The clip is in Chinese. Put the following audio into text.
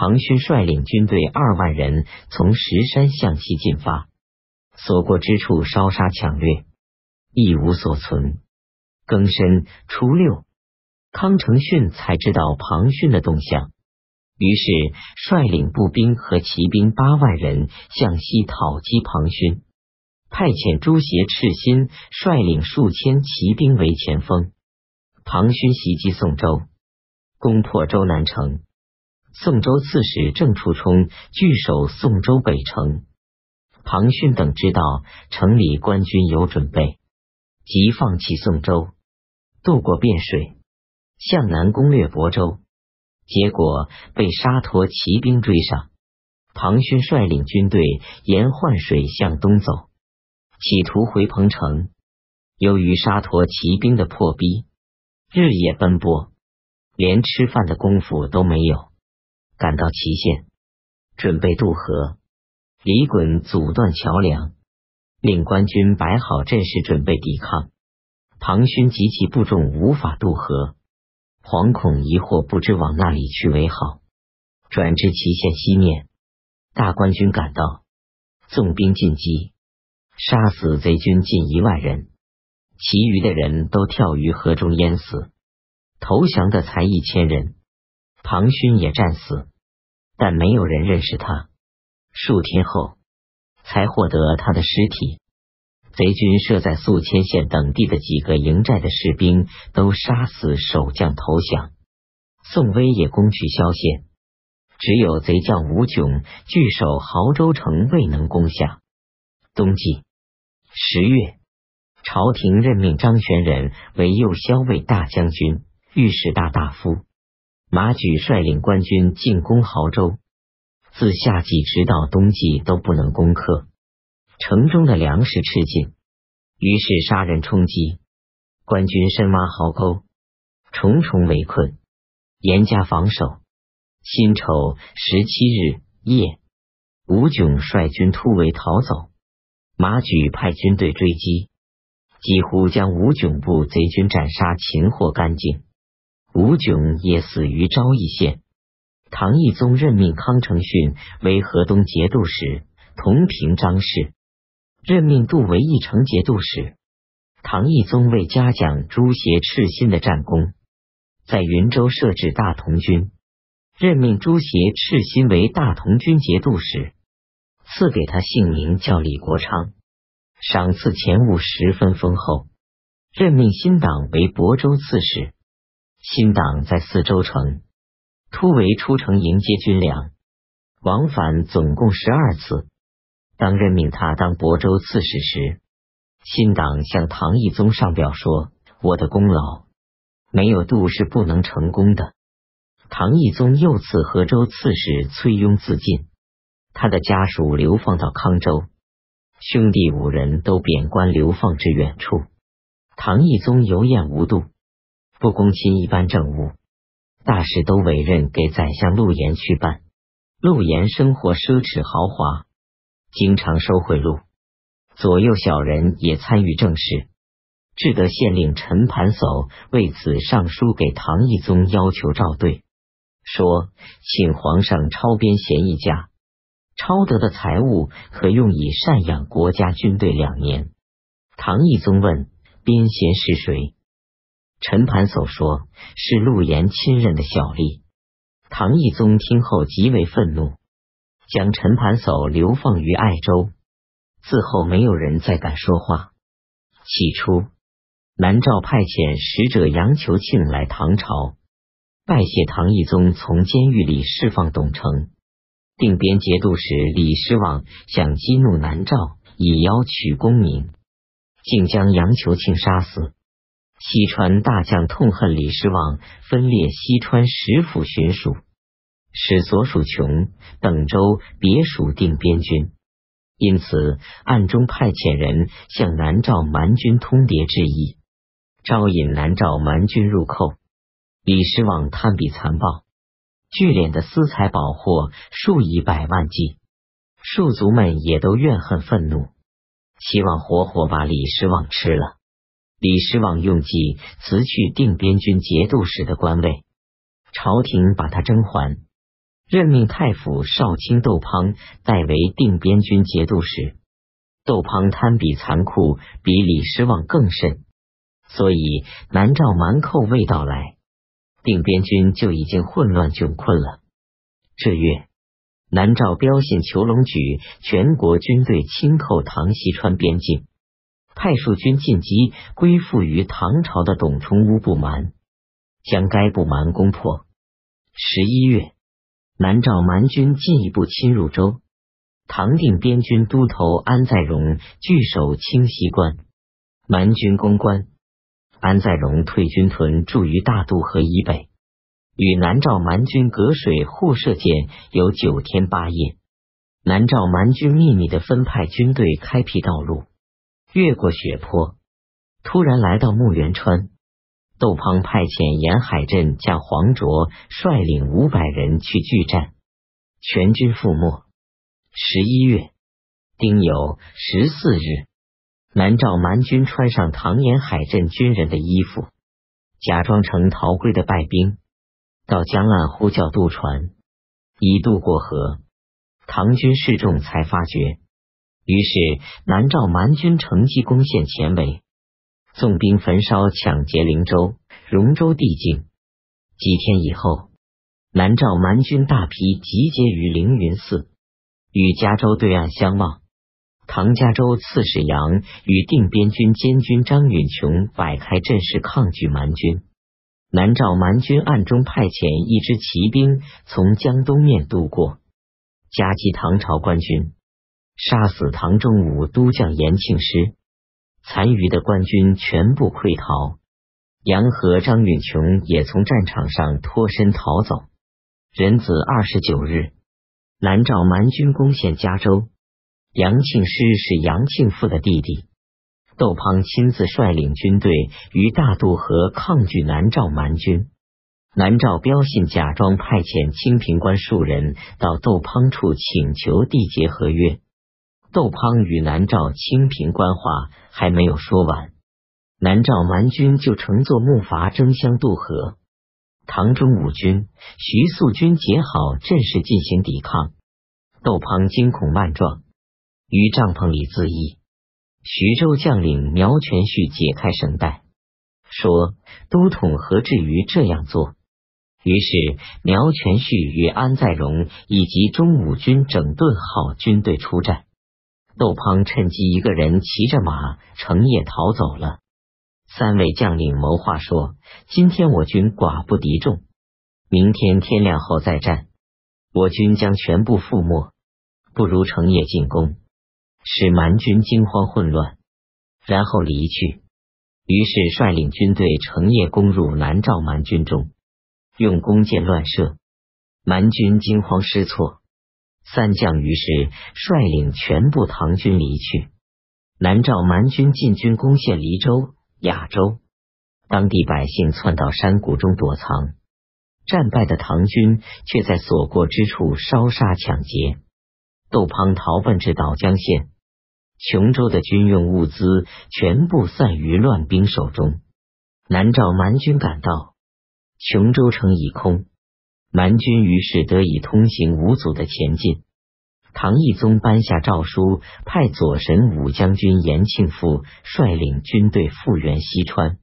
庞勋率领军队二万人从石山向西进发，所过之处烧杀抢掠，一无所存。庚申初六，康承训才知道庞勋的动向，于是率领步兵和骑兵八万人向西讨击庞勋，派遣朱邪、赤心率领数千骑兵为前锋。庞勋袭击宋州，攻破州南城。宋州刺史郑处冲据守宋州北城，庞勋等知道城里官军有准备，即放弃宋州，渡过汴水，向南攻略亳州。结果被沙陀骑兵追上，庞勋率领军队沿涣水向东走，企图回彭城。由于沙陀骑兵的破逼，日夜奔波，连吃饭的功夫都没有。赶到祁县，准备渡河。李衮阻断桥梁，令官军摆好阵势，准备抵抗。庞勋及其部众无法渡河，惶恐疑惑，不知往哪里去为好。转至祁县西面，大官军赶到，纵兵进击，杀死贼军近一万人，其余的人都跳于河中淹死。投降的才一千人。庞勋也战死，但没有人认识他。数天后，才获得他的尸体。贼军设在宿迁县等地的几个营寨的士兵都杀死守将投降。宋威也攻取萧县，只有贼将吴炯据守亳州城未能攻下。冬季十月，朝廷任命张玄仁为右骁卫大将军、御史大大夫。马举率领官军进攻亳州，自夏季直到冬季都不能攻克，城中的粮食吃尽，于是杀人冲击，官军深挖壕沟，重重围困，严加防守。辛丑十七日夜，吴炯率军突围逃走，马举派军队追击，几乎将吴炯部贼军斩杀擒获干净。吴炯也死于昭义县。唐懿宗任命康承训为河东节度使，同平张氏；任命杜为义城节度使。唐懿宗为嘉奖朱邪、赤心的战功，在云州设置大同军，任命朱邪、赤心为大同军节度使，赐给他姓名叫李国昌，赏赐钱物十分丰厚，任命新党为亳州刺史。新党在四周城突围出城迎接军粮，往返总共十二次。当任命他当亳州刺史时，新党向唐懿宗上表说：“我的功劳没有度是不能成功的。”唐懿宗又赐河州刺史崔庸自尽，他的家属流放到康州，兄弟五人都贬官流放至远处。唐懿宗尤厌无度。不公亲一般政务，大事都委任给宰相陆延去办。陆延生活奢侈豪华，经常收贿赂，左右小人也参与政事。至得县令陈盘叟为此上书给唐懿宗，要求照对，说请皇上抄编贤一家，抄得的财物可用以赡养国家军队两年。唐懿宗问编贤是谁？陈盘叟说：“是陆延亲任的小吏。”唐懿宗听后极为愤怒，将陈盘叟流放于爱州。自后没有人再敢说话。起初，南诏派遣使者杨求庆来唐朝拜谢唐懿宗，从监狱里释放董承。定边节度使李师望想激怒南诏，以邀取功名，竟将杨求庆杀死。西川大将痛恨李师望分裂西川十府巡属，使所属琼、等州别属定边军，因此暗中派遣人向南诏蛮军通牒致意，招引南诏蛮军入寇。李师望贪比残暴，聚敛的私财宝货数以百万计，庶族们也都怨恨愤怒，希望活活把李师望吃了。李师望用计辞去定边军节度使的官位，朝廷把他征还，任命太府少卿窦滂代为定边军节度使。窦滂贪比残酷，比李失望更甚，所以南诏蛮寇未到来，定边军就已经混乱窘困了。这月，南诏标信裘龙举全国军队侵寇唐西川边境，派数军进击归附于唐朝的董冲乌部蛮，将该部蛮攻破。十一月，南诏蛮军进一步侵入州。唐定边军都头安在荣据守清溪关，蛮军攻关，安在荣退军屯驻于大渡河以北，与南诏蛮军隔水互射箭有九天八夜。南诏蛮军秘密的分派军队开辟道路，越过雪坡，突然来到木原川。窦滂派遣沿海镇将黄卓率领五百人去拒战，全军覆没。十一月丁酉十四日，南诏蛮军穿上唐沿海镇军人的衣服，假装成逃归的败兵，到江岸呼叫渡船，已渡过河。唐军示众才发觉，于是南诏蛮军乘机攻陷前围，纵兵焚烧抢劫灵州、荣州地境。几天以后，南诏蛮军大批集结于凌云寺。与加州对岸相望，唐加州刺史杨与定边军监军张允琼摆开阵势抗拒蛮军。南诏蛮军暗中派遣一支骑兵从江东面渡过，夹击唐朝官军，杀死唐中武都将延庆师，残余的官军全部溃逃。杨和张允琼也从战场上脱身逃走。壬子二十九日。南诏蛮军攻陷加州，杨庆师是杨庆父的弟弟。窦滂亲自率领军队于大渡河抗拒南诏蛮军。南诏标信假装派遣清平官数人到窦滂处请求缔结合约。窦滂与南诏清平官话还没有说完，南诏蛮军就乘坐木筏争相渡河。唐中武军、徐素军结好阵势进行抵抗，窦滂惊恐万状，于帐篷里自缢。徐州将领苗全旭解开绳带，说：“都统何至于这样做？”于是苗全旭与安在荣以及中武军整顿好军队出战。窦滂趁机一个人骑着马乘夜逃走了。三位将领谋划说：“今天我军寡不敌众，明天天亮后再战，我军将全部覆没。不如成夜进攻，使蛮军惊慌混乱，然后离去。”于是率领军队成夜攻入南诏蛮军中，用弓箭乱射，蛮军惊慌失措。三将于是率领全部唐军离去。南诏蛮军进军攻陷黎州。亚洲，当地百姓窜到山谷中躲藏，战败的唐军却在所过之处烧杀抢劫。窦滂逃奔至岛江县，琼州的军用物资全部散于乱兵手中。南诏蛮军赶到，琼州城已空，蛮军于是得以通行无阻的前进。唐懿宗颁下诏书，派左神武将军延庆父率领军队复原西川。